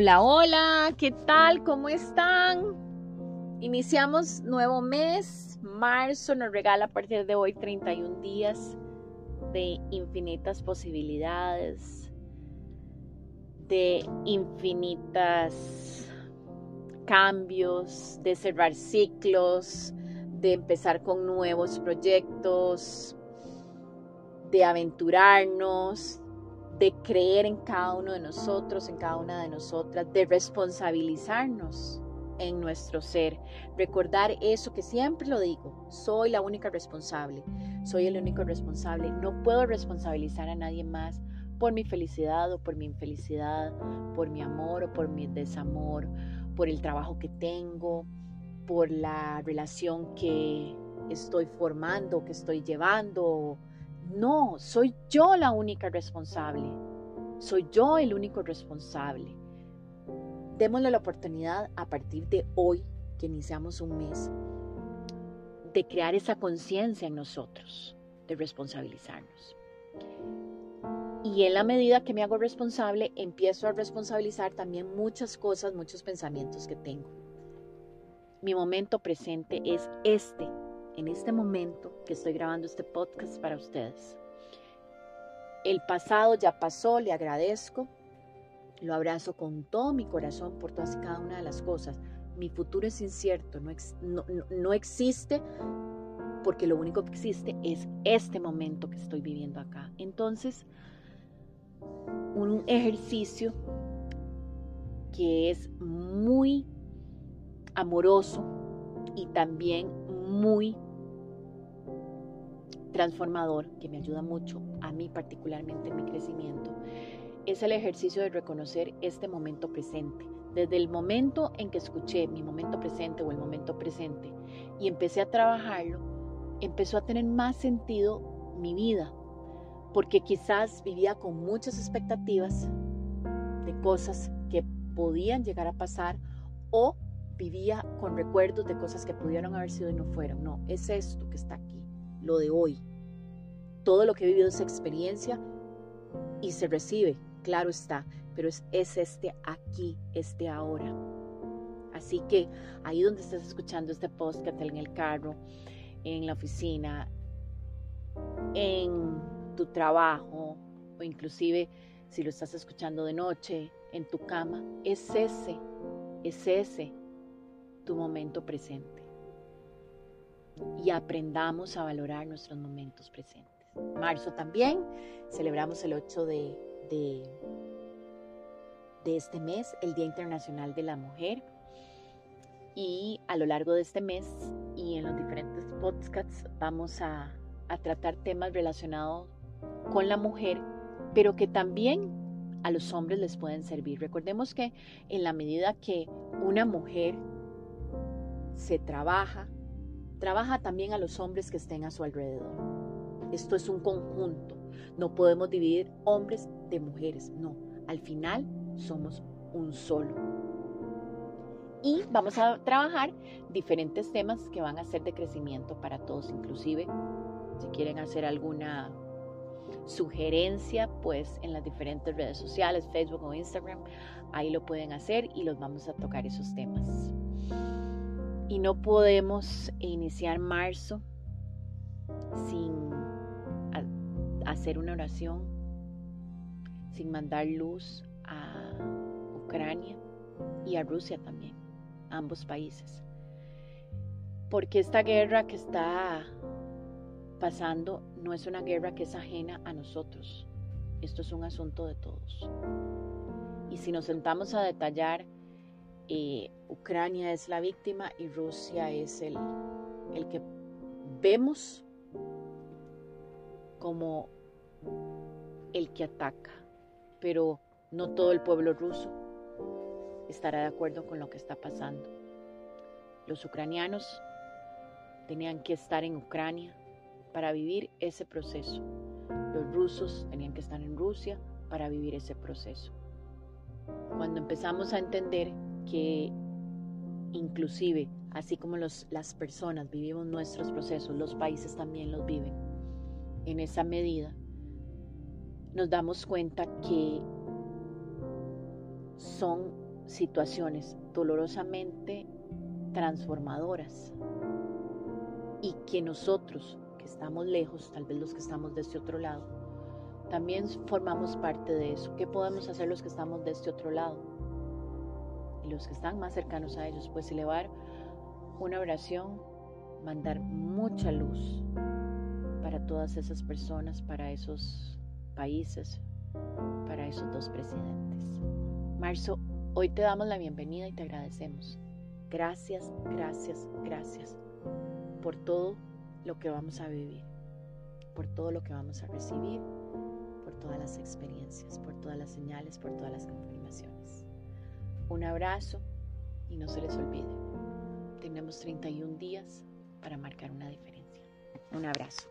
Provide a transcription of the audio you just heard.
Hola, hola, ¿qué tal? ¿Cómo están? Iniciamos nuevo mes, marzo nos regala a partir de hoy 31 días de infinitas posibilidades, de infinitas cambios, de cerrar ciclos, de empezar con nuevos proyectos, de aventurarnos, de creer en cada uno de nosotros, en cada una de nosotras, de responsabilizarnos en nuestro ser. Recordar eso que siempre lo digo, soy la única responsable, soy el único responsable, no puedo responsabilizar a nadie más por mi felicidad o por mi infelicidad, por mi amor o por mi desamor, por el trabajo que tengo, por la relación que estoy formando, que estoy llevando, no, soy yo la única responsable. Soy yo el único responsable. Démosle la oportunidad a partir de hoy, que iniciamos un mes, de crear esa conciencia en nosotros, de responsabilizarnos. Y en la medida que me hago responsable, empiezo a responsabilizar también muchas cosas, muchos pensamientos que tengo. Mi momento presente es este, en este momento que estoy grabando este podcast para ustedes. El pasado ya pasó, le agradezco, lo abrazo con todo mi corazón por todas y cada una de las cosas. Mi futuro es incierto, no, no, existe porque lo único que existe es este momento que estoy viviendo acá. Entonces, un ejercicio que es muy amoroso y también muy transformador, que me ayuda mucho a mí particularmente en mi crecimiento, es el ejercicio de reconocer este momento presente. Desde el momento en que escuché mi momento presente o el momento presente y empecé a trabajarlo, empezó a tener más sentido mi vida, porque quizás vivía con muchas expectativas de cosas que podían llegar a pasar o vivía con recuerdos de cosas que pudieron haber sido y no fueron. No, es esto que está aquí, lo de hoy. Todo lo que he vivido es experiencia y se recibe, claro está, pero es, es este aquí, este ahora. Así que ahí donde estás escuchando este podcast, en el carro, en la oficina, en tu trabajo o inclusive si lo estás escuchando de noche, en tu cama, es ese, es ese tu momento presente y aprendamos a valorar nuestros momentos presentes. Marzo también celebramos el 8 de, de, de este mes, el Día Internacional de la Mujer. Y a lo largo de este mes y en los diferentes podcasts vamos a, a tratar temas relacionados con la mujer, pero que también a los hombres les pueden servir. Recordemos que en la medida que una mujer se trabaja, trabaja también a los hombres que estén a su alrededor. Esto es un conjunto. No podemos dividir hombres de mujeres. No, al final somos un solo. Y vamos a trabajar diferentes temas que van a ser de crecimiento para todos, inclusive si quieren hacer alguna sugerencia, pues en las diferentes redes sociales, Facebook o Instagram, ahí lo pueden hacer y los vamos a tocar esos temas y no podemos iniciar marzo sin hacer una oración, sin mandar luz a Ucrania y a Rusia también, ambos países. Porque esta guerra que está pasando no es una guerra que es ajena a nosotros. Esto es un asunto de todos. Y si nos sentamos a detallar eh, Ucrania es la víctima y Rusia es el, el que vemos como el que ataca. Pero no todo el pueblo ruso estará de acuerdo con lo que está pasando. Los ucranianos tenían que estar en Ucrania para vivir ese proceso. Los rusos tenían que estar en Rusia para vivir ese proceso. Cuando empezamos a entender que inclusive, así como las personas vivimos nuestros procesos, los países también los viven. En esa medida, nos damos cuenta que son situaciones dolorosamente transformadoras y que nosotros que estamos lejos, tal vez los que estamos de este otro lado, también formamos parte de eso. ¿Qué podemos hacer los que estamos de este otro lado? Y los que están más cercanos a ellos, pues elevar una oración, mandar mucha luz para todas esas personas, para esos países, para esos dos presidentes. Marzo, hoy te damos la bienvenida y te agradecemos. Gracias, gracias, gracias por todo lo que vamos a vivir, por todo lo que vamos a recibir, por todas las experiencias, por todas las señales, por todas las confirmaciones. Un abrazo y no se les olvide, tenemos 31 días para marcar una diferencia. Un abrazo.